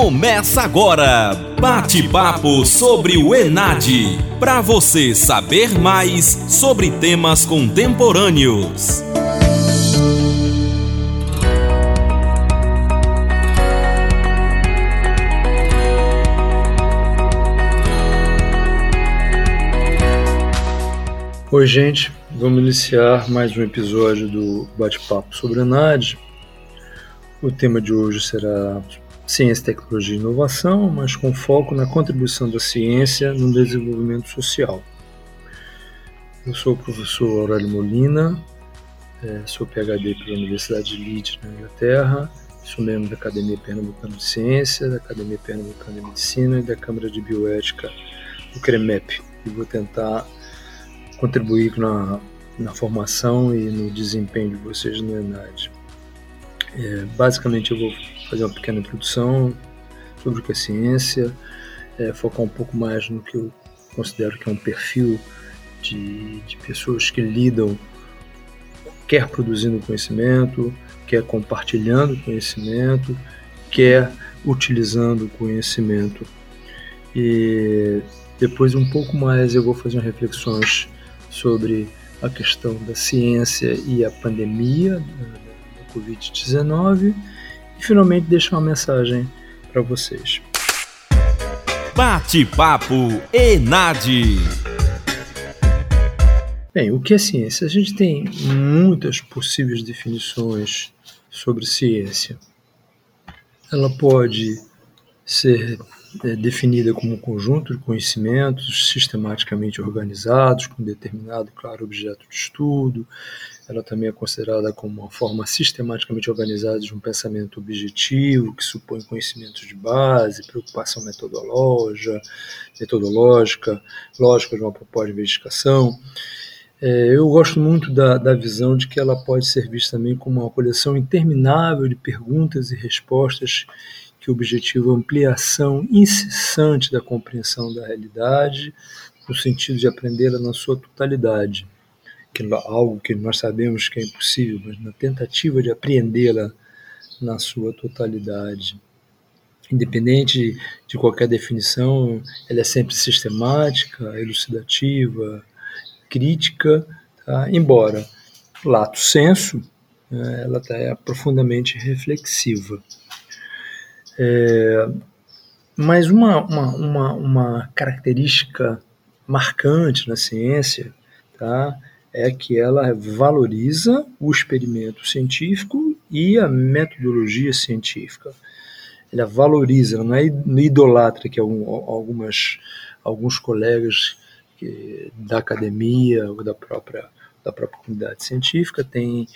Começa agora, bate-papo sobre o Enad, para você saber mais sobre temas contemporâneos. Oi, gente, vamos iniciar mais um episódio do Bate-Papo sobre a NAD. O tema de hoje será ciência, tecnologia e inovação, mas com foco na contribuição da ciência no desenvolvimento social. Eu sou o professor Aurélio Molina, é, sou PhD pela Universidade de Leeds, na Inglaterra, sou membro da Academia Pernambucana de Ciência, da Academia Pernambucana de Medicina e da Câmara de Bioética do CREMEP, e vou tentar contribuir na, na formação e no desempenho de vocês no ENAD. É, basicamente, eu vou fazer uma pequena introdução sobre o que é ciência, é, focar um pouco mais no que eu considero que é um perfil de, de pessoas que lidam, quer produzindo conhecimento, quer compartilhando conhecimento, quer utilizando conhecimento. E depois, um pouco mais, eu vou fazer reflexões sobre a questão da ciência e a pandemia da Covid-19 e finalmente deixar uma mensagem para vocês. Bate-papo Enad. Bem, o que é ciência? A gente tem muitas possíveis definições sobre ciência. Ela pode ser é definida como um conjunto de conhecimentos sistematicamente organizados, com determinado, claro, objeto de estudo. Ela também é considerada como uma forma sistematicamente organizada de um pensamento objetivo, que supõe conhecimentos de base, preocupação metodológica, metodológica lógica de uma proposta de investigação. É, eu gosto muito da, da visão de que ela pode ser vista também como uma coleção interminável de perguntas e respostas que objetiva ampliação incessante da compreensão da realidade, no sentido de aprendê-la na sua totalidade, é algo que nós sabemos que é impossível, mas na tentativa de apreendê-la na sua totalidade. Independente de qualquer definição, ela é sempre sistemática, elucidativa, crítica, tá? embora lato senso, né, ela tá, é profundamente reflexiva. É, mas uma, uma, uma, uma, característica marcante na ciência tá, é que ela valoriza o experimento científico e a metodologia científica. Ela valoriza, ela não é idolatra que algumas, alguns colegas da academia ou da própria, da própria comunidade científica têm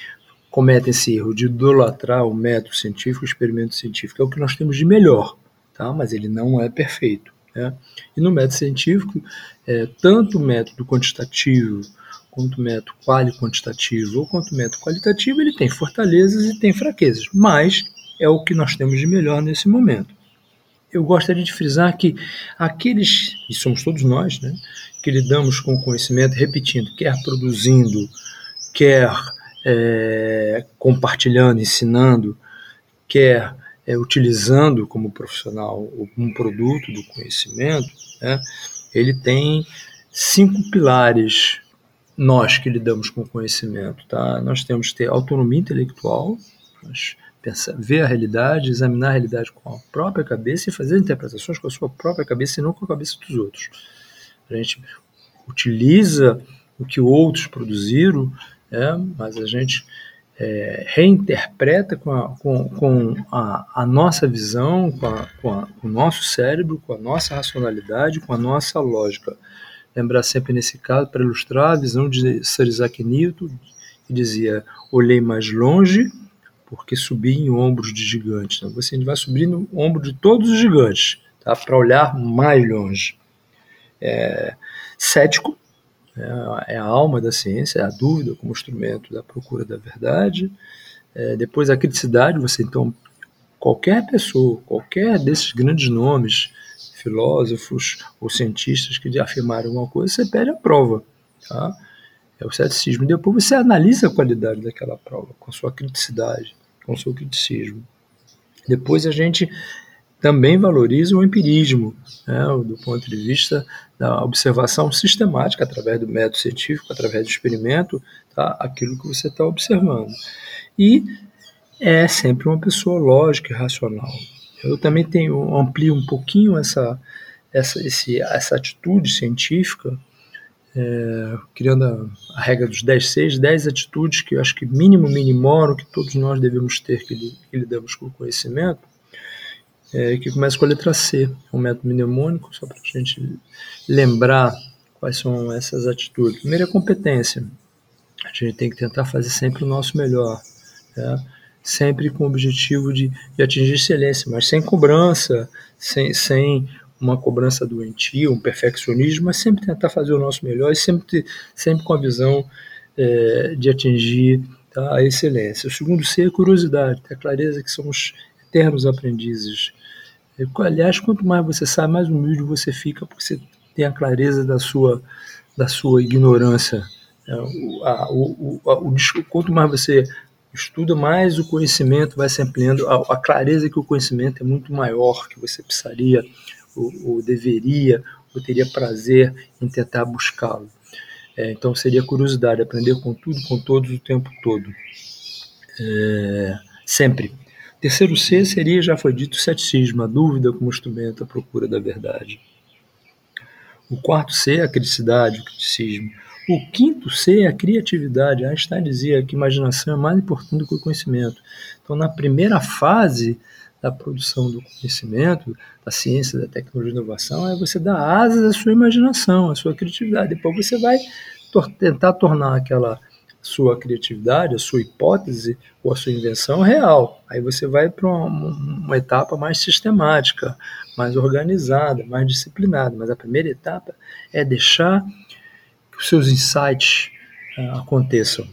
cometem esse erro de idolatrar o método científico, o experimento científico. É o que nós temos de melhor, tá? mas ele não é perfeito. Né? E no método científico, é, tanto o método quantitativo quanto método quali-quantitativo ou quanto método qualitativo, ele tem fortalezas e tem fraquezas, mas é o que nós temos de melhor nesse momento. Eu gostaria de frisar que aqueles, e somos todos nós, né, que lidamos com o conhecimento, repetindo, quer produzindo, quer é, compartilhando, ensinando, quer é, utilizando como profissional um produto do conhecimento, né, ele tem cinco pilares nós que lidamos com o conhecimento. Tá? Nós temos que ter autonomia intelectual, pensar, ver a realidade, examinar a realidade com a própria cabeça e fazer interpretações com a sua própria cabeça e não com a cabeça dos outros. A gente utiliza o que outros produziram é, mas a gente é, reinterpreta com, a, com, com a, a, nossa visão, com, a, com, com, o nosso cérebro, com a nossa racionalidade, com a nossa lógica. Lembrar sempre nesse caso, para ilustrar a visão de Sir Isaac Newton, que dizia: olhei mais longe porque subi em ombros de gigantes. Então, você vai subir no ombro de todos os gigantes, tá? para olhar mais longe. É, cético, é, é, a alma da ciência, é a dúvida como instrumento da procura da verdade. É, depois a criticidade, você então, qualquer pessoa, qualquer desses grandes nomes, filósofos ou cientistas que afirmaram alguma coisa, você pede a prova. Tá? É o ceticismo. Depois você analisa a qualidade daquela prova, com sua criticidade, com seu criticismo. Depois a gente também valoriza o empirismo, né, do ponto de vista da observação sistemática, através do método científico, através do experimento, tá, aquilo que você está observando. E é sempre uma pessoa lógica e racional. Eu também tenho amplio um pouquinho essa, essa, esse, essa atitude científica, é, criando a, a, regra dos 10 6, 10 atitudes que eu acho que mínimo minimoram que todos nós devemos ter que, que lidamos com o conhecimento, é, que começa com a letra C, é um método mnemônico, só para a gente lembrar quais são essas atitudes. Primeiro é competência. A gente tem que tentar fazer sempre o nosso melhor, né? Sempre com o objetivo de, de, atingir excelência, mas sem cobrança, sem, sem uma cobrança doentia, um perfeccionismo, mas sempre tentar fazer o nosso melhor e sempre, sempre com a visão é, de atingir tá, a excelência. O segundo C é a curiosidade, ter a clareza que somos eternos aprendizes Aliás, quanto mais você sabe, mais humilde você fica, porque você tem a clareza da sua, da sua ignorância. É, o, a, o, o, o, quanto mais você estuda, mais o conhecimento vai se ampliando, a, a, clareza que o conhecimento é muito maior que você precisaria, ou, ou deveria, ou teria prazer em tentar buscá-lo. É, então seria curiosidade, aprender com tudo, com todos o tempo todo. É, sempre. Terceiro C seria, já foi dito, ceticismo, a dúvida como instrumento à procura da verdade. O quarto C é a criticidade, o criticismo. O quinto C é a criatividade. Einstein dizia que imaginação é mais importante do que o conhecimento. Então, na primeira fase da produção do conhecimento, da ciência, da tecnologia e inovação, é você dar asas à sua imaginação, à sua criatividade. Depois você vai tentar tornar aquela sua criatividade, a sua hipótese ou a sua invenção real. Aí você vai para uma, uma, etapa mais sistemática, mais organizada, mais disciplinada. Mas a primeira etapa é deixar que os seus insights uh, aconteçam.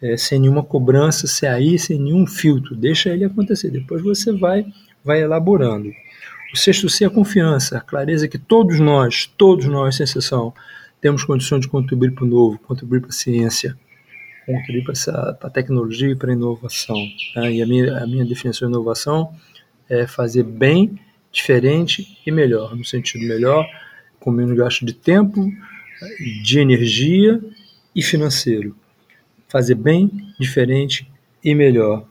É, sem nenhuma cobrança, sem aí, sem nenhum filtro. Deixa ele acontecer. Depois você vai, vai elaborando. O sexto C é a confiança, a clareza que todos nós, todos nós, sem exceção, temos condições de contribuir para o novo, contribuir para a ciência, contribuir para, a tecnologia e para a inovação. Né? E a minha, a minha definição de inovação é fazer bem, diferente e melhor, no sentido melhor, com menos gasto de tempo, de energia e financeiro. Fazer bem, diferente e melhor.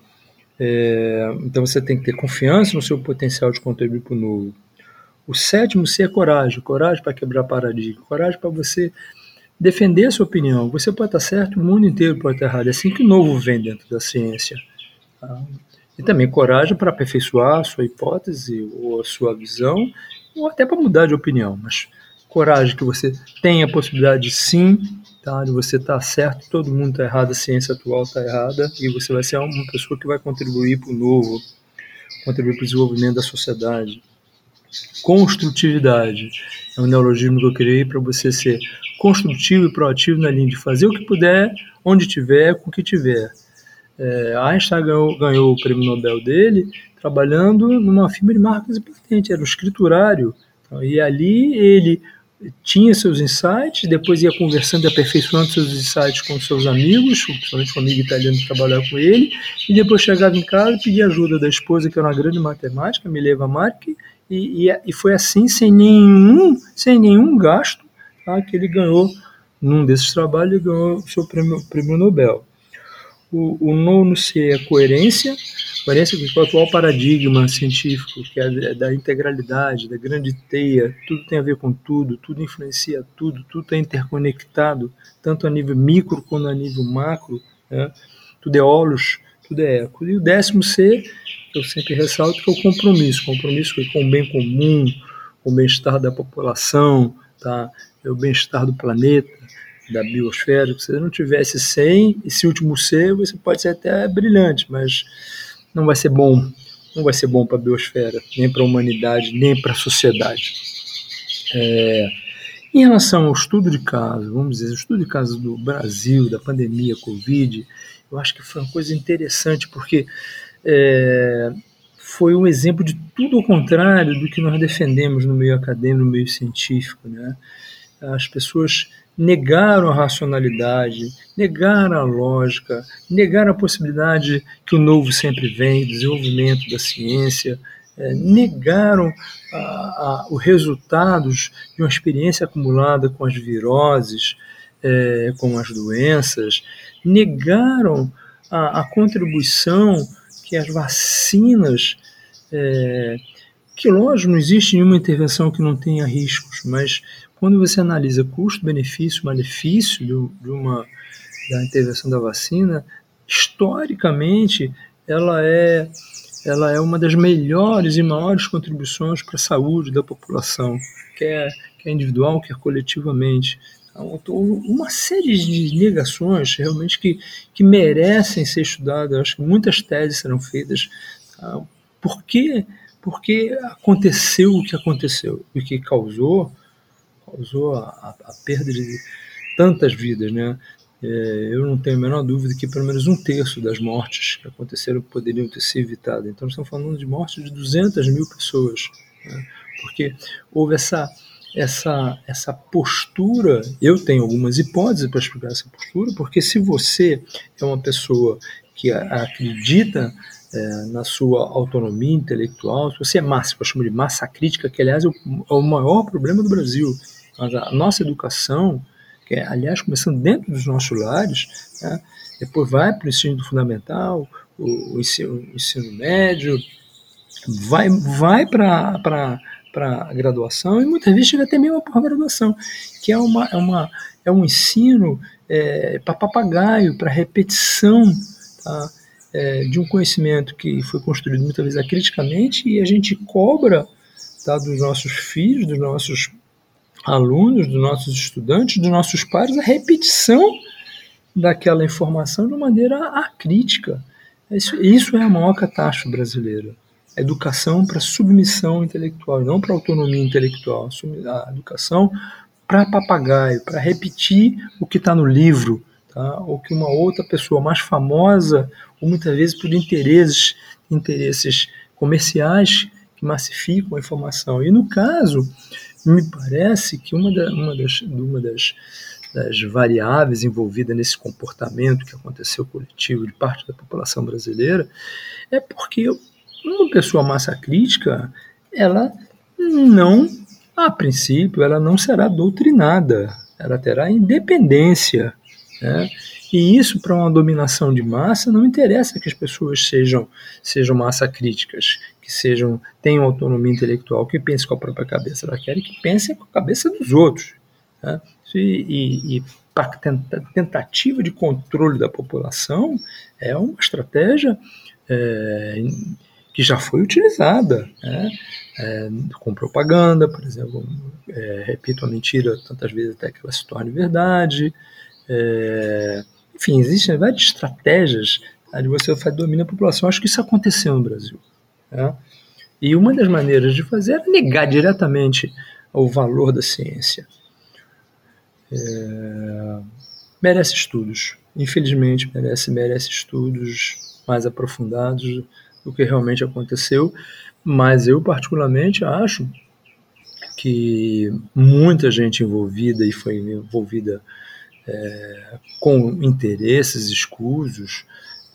É, então você tem que ter confiança no seu potencial de contribuir para o novo. O sétimo C é coragem, coragem para quebrar paradigma, coragem para você defender a sua opinião. Você pode estar certo, o mundo inteiro pode estar errado. É assim que o novo vem dentro da ciência. Tá? E também coragem para aperfeiçoar a sua hipótese ou a sua visão, ou até para mudar de opinião. Mas coragem que você tem a possibilidade de sim, tá? de você estar certo, todo mundo está errado, a ciência atual está errada, e você vai ser uma pessoa que vai contribuir para o novo, contribuir para o desenvolvimento da sociedade construtividade. É um neologismo que eu criei para você ser construtivo e proativo na linha de fazer o que puder, onde tiver, com o que tiver. É, Einstein ganhou, ganhou, o prêmio Nobel dele trabalhando numa firma de marcas e era um escriturário. Então, e ali ele tinha seus insights, depois ia conversando e aperfeiçoando seus insights com seus amigos, principalmente com um amigo italiano que trabalhava com ele, e depois chegava em casa e pedia ajuda da esposa, que era uma grande matemática, Mileva Marchi, e, e, e, foi assim, sem nenhum, sem nenhum gasto, tá, que ele ganhou, num desses trabalhos, ele ganhou o seu prêmio, prêmio Nobel. O, o nono C é coerência, coerência com o atual paradigma científico, que é da integralidade, da grande teia, tudo tem a ver com tudo, tudo influencia tudo, tudo está interconectado, tanto a nível micro quanto a nível macro, né? tudo é olos, tudo é eco. E o décimo C eu sempre ressalto que é o compromisso, compromisso com o bem comum, com o bem-estar da população, tá? É o bem-estar do planeta, da biosfera. Se você não tivesse 100, esse último C, você pode ser até brilhante, mas não vai ser bom. Não vai ser bom para a biosfera, nem para a humanidade, nem para a sociedade. É, em relação ao estudo de caso, vamos dizer, o estudo de caso do Brasil, da pandemia Covid, eu acho que foi uma coisa interessante, porque é, foi um exemplo de tudo ao contrário do que nós defendemos no meio acadêmico, no meio científico. Né? As pessoas negaram a racionalidade, negaram a lógica, negaram a possibilidade que o novo sempre vem, desenvolvimento da ciência, é, negaram os resultados de uma experiência acumulada com as viroses, é, com as doenças, negaram a, a contribuição que as vacinas, é, que lógico, não existe nenhuma intervenção que não tenha riscos, mas quando você analisa custo-benefício, malefício de, uma da intervenção da vacina, historicamente ela é ela é uma das melhores e maiores contribuições para a saúde da população, quer, quer individual, quer coletivamente. Então, uma série de negações realmente que, que merecem ser estudadas. Acho que muitas teses serão feitas. Tá? Por que, por que aconteceu o que aconteceu? O que causou, causou a, a, perda de tantas vidas, né? É, eu não tenho a menor dúvida que pelo menos um terço das mortes que aconteceram poderiam ter sido evitadas. Então, estamos falando de mortes de 200 mil pessoas, né? porque houve essa, essa, essa postura. Eu tenho algumas hipóteses para explicar essa postura, porque se você é uma pessoa que acredita é, na sua autonomia intelectual, se você é massa, eu chamo de massa crítica, que aliás é o, é o maior problema do Brasil. Mas a nossa educação que é, aliás, começando dentro dos nossos lares, né? depois vai para o ensino fundamental, o, o, ensino, o ensino, médio, vai, vai para a graduação e muitas vezes chega até mesmo a pós-graduação, que é, uma, é, uma, é um ensino é, para papagaio, para repetição tá? é, de um conhecimento que foi construído muitas vezes acriticamente e a gente cobra tá, dos nossos filhos, dos nossos alunos, dos nossos estudantes, dos nossos pares, a repetição daquela informação de maneira acrítica. Isso, isso é a maior catástrofe brasileira. A educação para submissão intelectual, não para autonomia intelectual. A educação para papagaio, para repetir o que está no livro, tá? ou que uma outra pessoa mais famosa, ou muitas vezes por interesses, interesses comerciais que massificam a informação. E no caso me parece que uma, da, uma, das, uma das, das variáveis envolvidas nesse comportamento que aconteceu coletivo de parte da população brasileira é porque uma pessoa massa crítica, ela não, a princípio, ela não será doutrinada, ela terá independência, né? E isso para uma dominação de massa não interessa que as pessoas sejam sejam massa críticas, que sejam tenham autonomia intelectual, que pensem com a própria cabeça. Ela quer que pensem com a cabeça dos outros. Né? E, e, e tentativa de controle da população é uma estratégia é, que já foi utilizada, né? é, com propaganda, por exemplo, é, repito a mentira tantas vezes até que ela se torne verdade. É, enfim, existem várias estratégias tá, de você domínio da população. Acho que isso aconteceu no Brasil. Né? E uma das maneiras de fazer era negar diretamente o valor da ciência. É, merece estudos. Infelizmente, merece, merece estudos mais aprofundados do que realmente aconteceu. Mas eu, particularmente, acho que muita gente envolvida e foi envolvida é, com interesses escusos,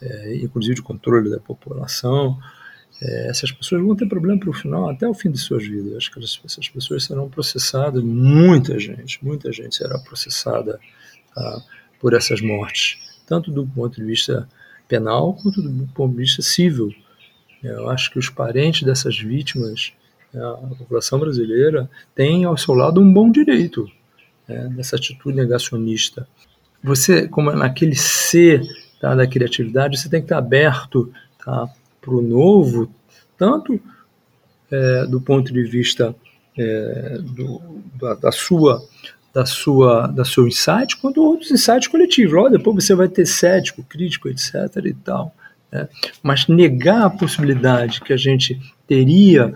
é, inclusive de controle da população, é, essas pessoas vão ter problema para o final, até o fim de suas vidas. Acho que essas pessoas serão processadas, muita gente, muita gente será processada tá, por essas mortes, tanto do ponto de vista penal quanto do ponto de vista civil. Eu acho que os parentes dessas vítimas, né, a população brasileira, tem ao seu lado um bom direito né, atitude negacionista. Você, como é naquele ser tá, da criatividade, você tem que estar aberto tá, para o novo, tanto é, do ponto de vista é, do, da, da, sua da sua da seu insight quanto outros insights coletivos. Logo depois você vai ter cético, crítico, etc. e tal. Né? Mas negar a possibilidade que a gente teria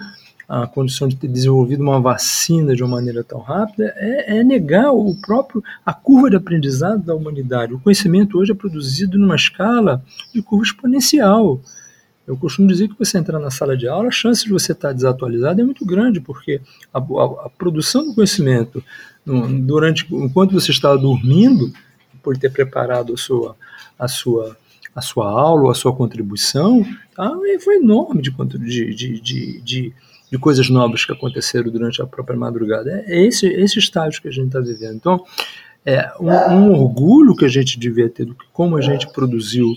a condição de ter desenvolvido uma vacina de uma maneira tão rápida é, é, negar o próprio a curva de aprendizado da humanidade. O conhecimento hoje é produzido numa escala de curva exponencial. Eu costumo dizer que você entrar na sala de aula, a chance de você estar desatualizado é muito grande, porque a, a, a produção do conhecimento durante enquanto você estava dormindo, por ter preparado a sua, a sua a sua aula, a sua contribuição, tá? foi enorme de, de, de, de, de coisas novas que aconteceram durante a própria madrugada. É esse, esse estágio que a gente está vivendo. Então, é um, um, orgulho que a gente devia ter como a gente produziu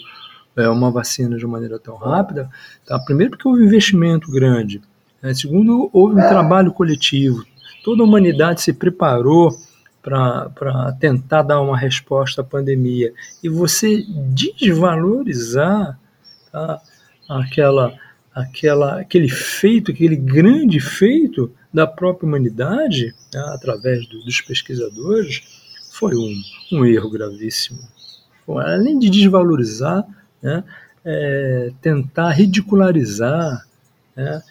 é, uma vacina de maneira tão rápida. Tá? Primeiro, porque houve um investimento grande. Né? Segundo, houve um trabalho coletivo. Toda a humanidade se preparou para tentar dar uma resposta à pandemia. E você desvalorizar tá, aquela, aquela, aquele feito, aquele grande feito da própria humanidade, tá, através do, dos pesquisadores, foi um, um erro gravíssimo. Além de desvalorizar, né, é, tentar ridicularizar, né,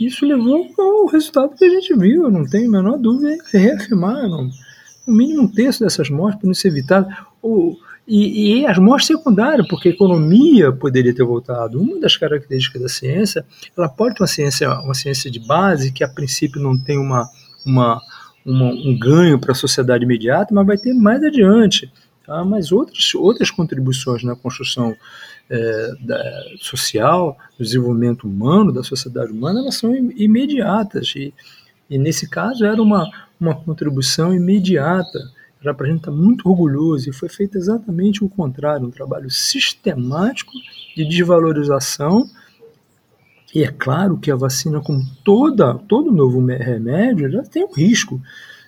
isso levou ao resultado que a gente viu, não tenho a menor dúvida, reafirmar, no mínimo um terço dessas mortes poderiam ser evitadas. O, e, e, as mortes secundárias, porque a economia poderia ter voltado. Uma das características da ciência, ela pode ter uma ciência, uma ciência de base que a princípio não tem uma, uma, uma um ganho para a sociedade imediata, mas vai ter mais adiante. Tá? Mas outras, outras contribuições na construção é, da, social, do desenvolvimento humano, da sociedade humana, elas são imediatas. E, e nesse caso era uma, uma contribuição imediata. Era para a gente estar muito orgulhoso e foi feito exatamente o contrário, um trabalho sistemático de desvalorização. E é claro que a vacina, como toda, todo novo remédio, já tem um risco.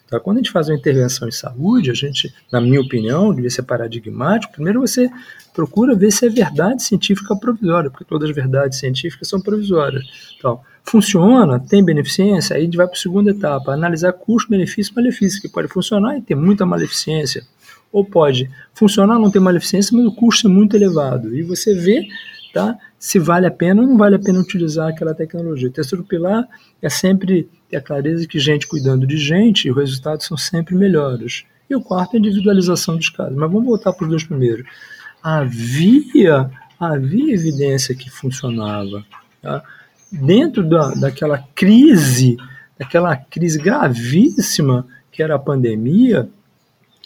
Tá? Quando a gente faz uma intervenção em saúde, a gente, na minha opinião, devia ser paradigmático. Primeiro você procura ver se é verdade científica provisória, porque todas as verdades científicas são provisórias. Então, funciona, tem beneficência, aí a gente vai para a segunda etapa, analisar custo, benefício e malefício, que pode funcionar e ter muita maleficência, ou pode funcionar, não ter maleficência, mas o custo é muito elevado, e você vê tá, se vale a pena ou não vale a pena utilizar aquela tecnologia. O terceiro pilar é sempre ter a clareza que gente cuidando de gente, os resultados são sempre melhores. E o quarto é a individualização dos casos. Mas vamos voltar para os dois primeiros. Havia, havia evidência que funcionava, tá? dentro da, daquela crise, daquela crise gravíssima que era a pandemia,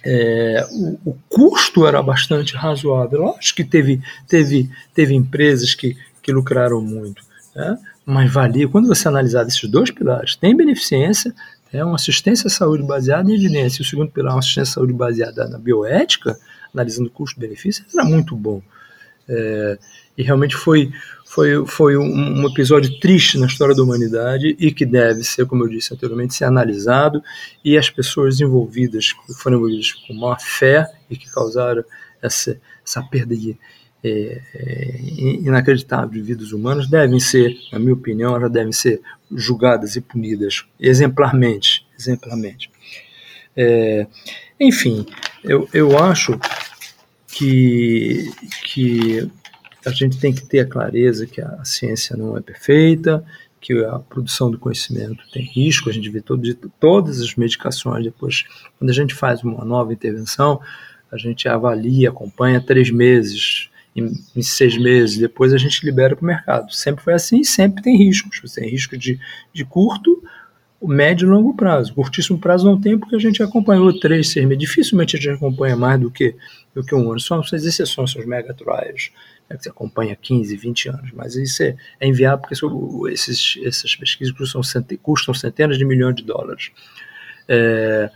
é, o, o, custo era bastante razoável. Lógico que teve, teve, teve empresas que, que lucraram muito, né? mas valia. Quando você analisar esses dois pilares, tem beneficência, é uma assistência à saúde baseada em evidência, e o segundo pilar, uma assistência à saúde baseada na bioética, analisando custo-benefício, era muito bom. É, e realmente foi, foi, foi um, episódio triste na história da humanidade e que deve ser, como eu disse anteriormente, ser analisado e as pessoas envolvidas, que foram envolvidas com má fé e que causaram essa, essa perda de, é, é, inacreditável de vidas humanas devem ser, na minha opinião, elas devem ser julgadas e punidas exemplarmente, exemplarmente. É, enfim, eu, eu acho que, que a gente tem que ter a clareza que a ciência não é perfeita, que a produção do conhecimento tem risco, a gente vê todo, todas as medicações, depois, quando a gente faz uma nova intervenção, a gente avalia, acompanha três meses, em, em seis meses, depois a gente libera para o mercado. Sempre foi assim, sempre tem riscos. Tem risco de, de curto, médio e longo prazo. Curtíssimo prazo não tem porque a gente acompanhou três, seis meses. Dificilmente a gente acompanha mais do que, do que um ano. São as exceções, são os megatrials, né, que você acompanha 15, 20 anos. Mas isso é, é porque esses, essas pesquisas custam, custam centenas de milhões de dólares. É,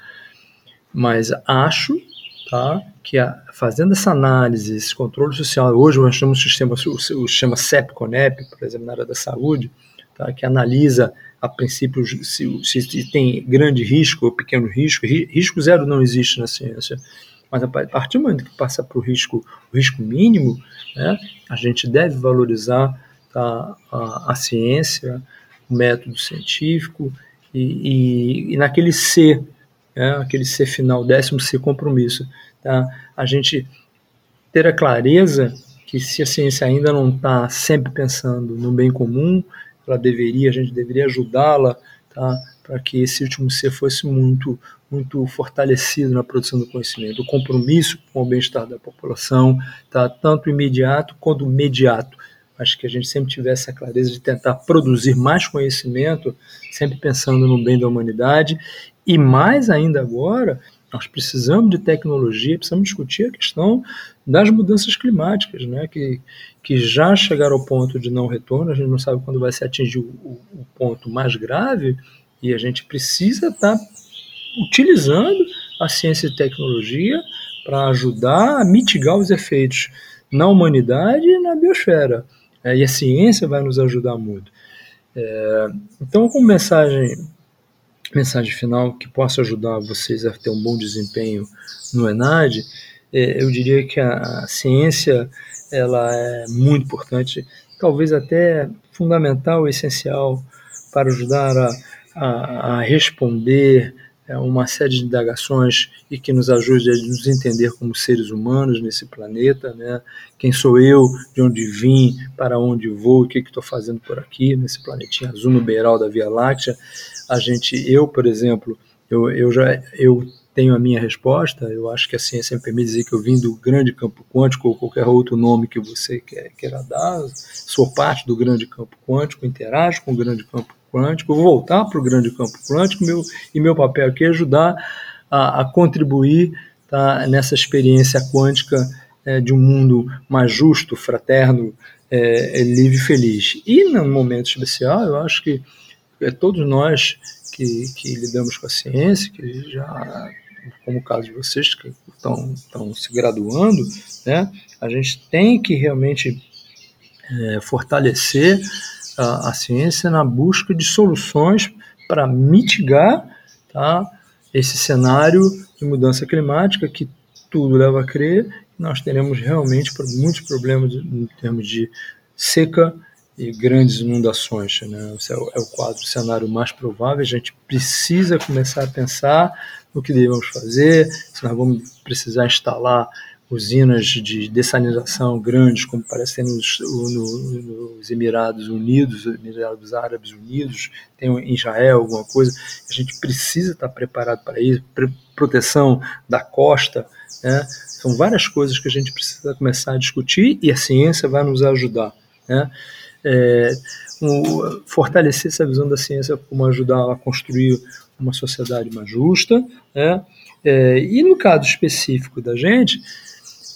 mas acho tá, que a, fazendo essa análise, esse controle social, hoje nós temos um sistema, o, o sistema CEP-CONEP, por exemplo, na área da saúde, tá, que analisa a princípio se, se, tem grande risco ou pequeno risco. Risco zero não existe na ciência, mas a partir do momento que passa para o risco, o risco mínimo, né, a gente deve valorizar tá, a, a, ciência, o método científico e, e, e naquele C, né, aquele C final, décimo C compromisso, tá, a gente ter a clareza que se a ciência ainda não está sempre pensando no bem comum, ela deveria, a gente deveria ajudá-la tá? para que esse último ser fosse muito, muito fortalecido na produção do conhecimento. O compromisso com o bem-estar da população, tá? tanto imediato quanto imediato. Acho que a gente sempre tivesse a clareza de tentar produzir mais conhecimento, sempre pensando no bem da humanidade, e mais ainda agora, Nós precisamos de tecnologia, precisamos discutir a questão das mudanças climáticas, né, que, que já chegaram ao ponto de não retorno, a gente não sabe quando vai se atingir o, o ponto mais grave, e a gente precisa estar tá utilizando a ciência e tecnologia para ajudar a mitigar os efeitos na humanidade e na biosfera. É, e a ciência vai nos ajudar muito. É, então, como mensagem, mensagem final que possa ajudar vocês a ter um bom desempenho no ENAD, é, eu diria que a, ciência ela é muito importante, talvez até fundamental, essencial para ajudar a, a, a responder é uma série de indagações e que nos ajude a nos entender como seres humanos nesse planeta, né? Quem sou eu, de onde vim, para onde vou, o que estou fazendo por aqui nesse planetinha azul no beiral da Via Láctea. A gente, eu, por exemplo, eu, eu já eu tenho a minha resposta. Eu acho que a ciência me permite dizer que eu vim do grande campo quântico ou qualquer outro nome que você quer, queira dar. Sou parte do grande campo quântico, interajo com o grande campo quântico, vou voltar para o grande campo quântico meu, e meu papel aqui é ajudar a, a contribuir tá, nessa experiência quântica é, de um mundo mais justo, fraterno, é, livre e feliz. E num momento especial, eu acho que é, todos nós que, que lidamos com a ciência, que já, como o caso de vocês que estão, se graduando, né, a gente tem que realmente é, fortalecer a, a ciência na busca de soluções para mitigar tá, esse cenário de mudança climática que tudo leva a crer. Que nós teremos realmente muitos problemas em termos de seca e grandes inundações. Né? Esse é o, é o quadro, o cenário mais provável. A gente precisa começar a pensar no que devemos fazer, se nós vamos precisar instalar usinas de dessalinização grandes, como parece nos, no, nos Emirados Unidos, Emirados Árabes Unidos, tem em Israel alguma coisa, a gente precisa estar preparado para isso, proteção da costa, né? são várias coisas que a gente precisa começar a discutir e a ciência vai nos ajudar. Né? É, um, fortalecer essa visão da ciência como ajudar a construir uma sociedade mais justa, né? É, e no caso específico da gente,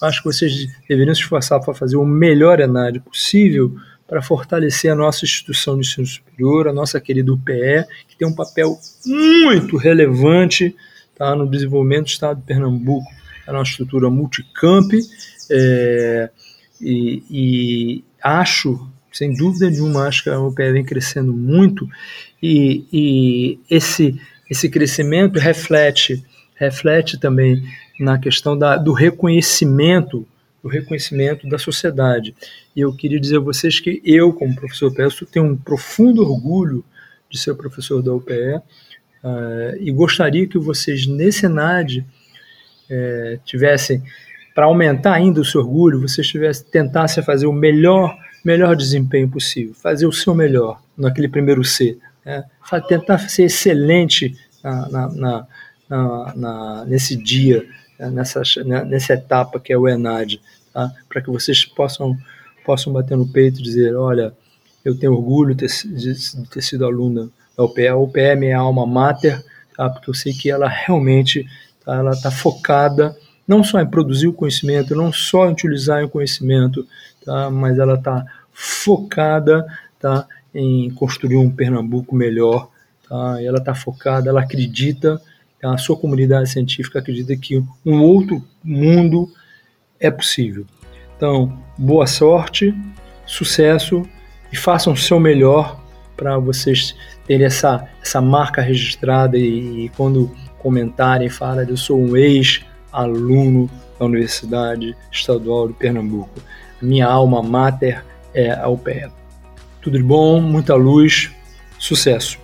acho que vocês deveriam se esforçar para fazer o melhor ENAD possível para fortalecer a nossa instituição de ensino superior, a nossa querida UPE, que tem um papel muito relevante tá, no desenvolvimento do Estado de Pernambuco. É uma estrutura multicamp é, e, e, acho, sem dúvida nenhuma, acho que a UPE vem crescendo muito e, e esse, esse crescimento reflete, reflete também na questão da, do reconhecimento, do reconhecimento da sociedade. E eu queria dizer a vocês que eu, como professor PESO, tenho um profundo orgulho de ser professor da UPE uh, eh, e gostaria que vocês, nesse ENAD, uh, tivessem, para aumentar ainda o seu orgulho, vocês tivessem, tentassem fazer o melhor, melhor desempenho possível, fazer o seu melhor naquele primeiro C, né? tentar ser excelente na, na, na, nesse dia né, nessa, né, nessa etapa que é o ENAD, tá? para que vocês possam, possam bater no peito e dizer, olha, eu tenho orgulho de ter, de ter sido aluna da UPE, a UPE é minha alma mater, tá? porque eu sei que ela realmente tá? ela está focada não só em produzir o conhecimento, não só em utilizar o conhecimento, tá? mas ela está focada tá? em construir um Pernambuco melhor, tá? ela está focada, ela acredita a sua comunidade científica acredita que um outro mundo é possível. Então, boa sorte, sucesso e façam o seu melhor para vocês terem essa, essa marca registrada e, e quando comentarem, falem, eu sou um ex-aluno da Universidade Estadual de Pernambuco. Minha alma mater é a UPE. Tudo de bom, muita luz, sucesso!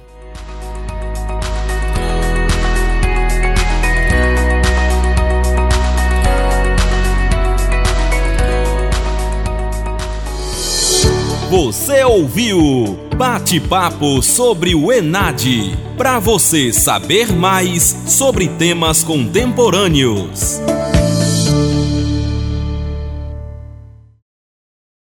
Você ouviu Bate-papo sobre o Enad. Para você saber mais sobre temas contemporâneos.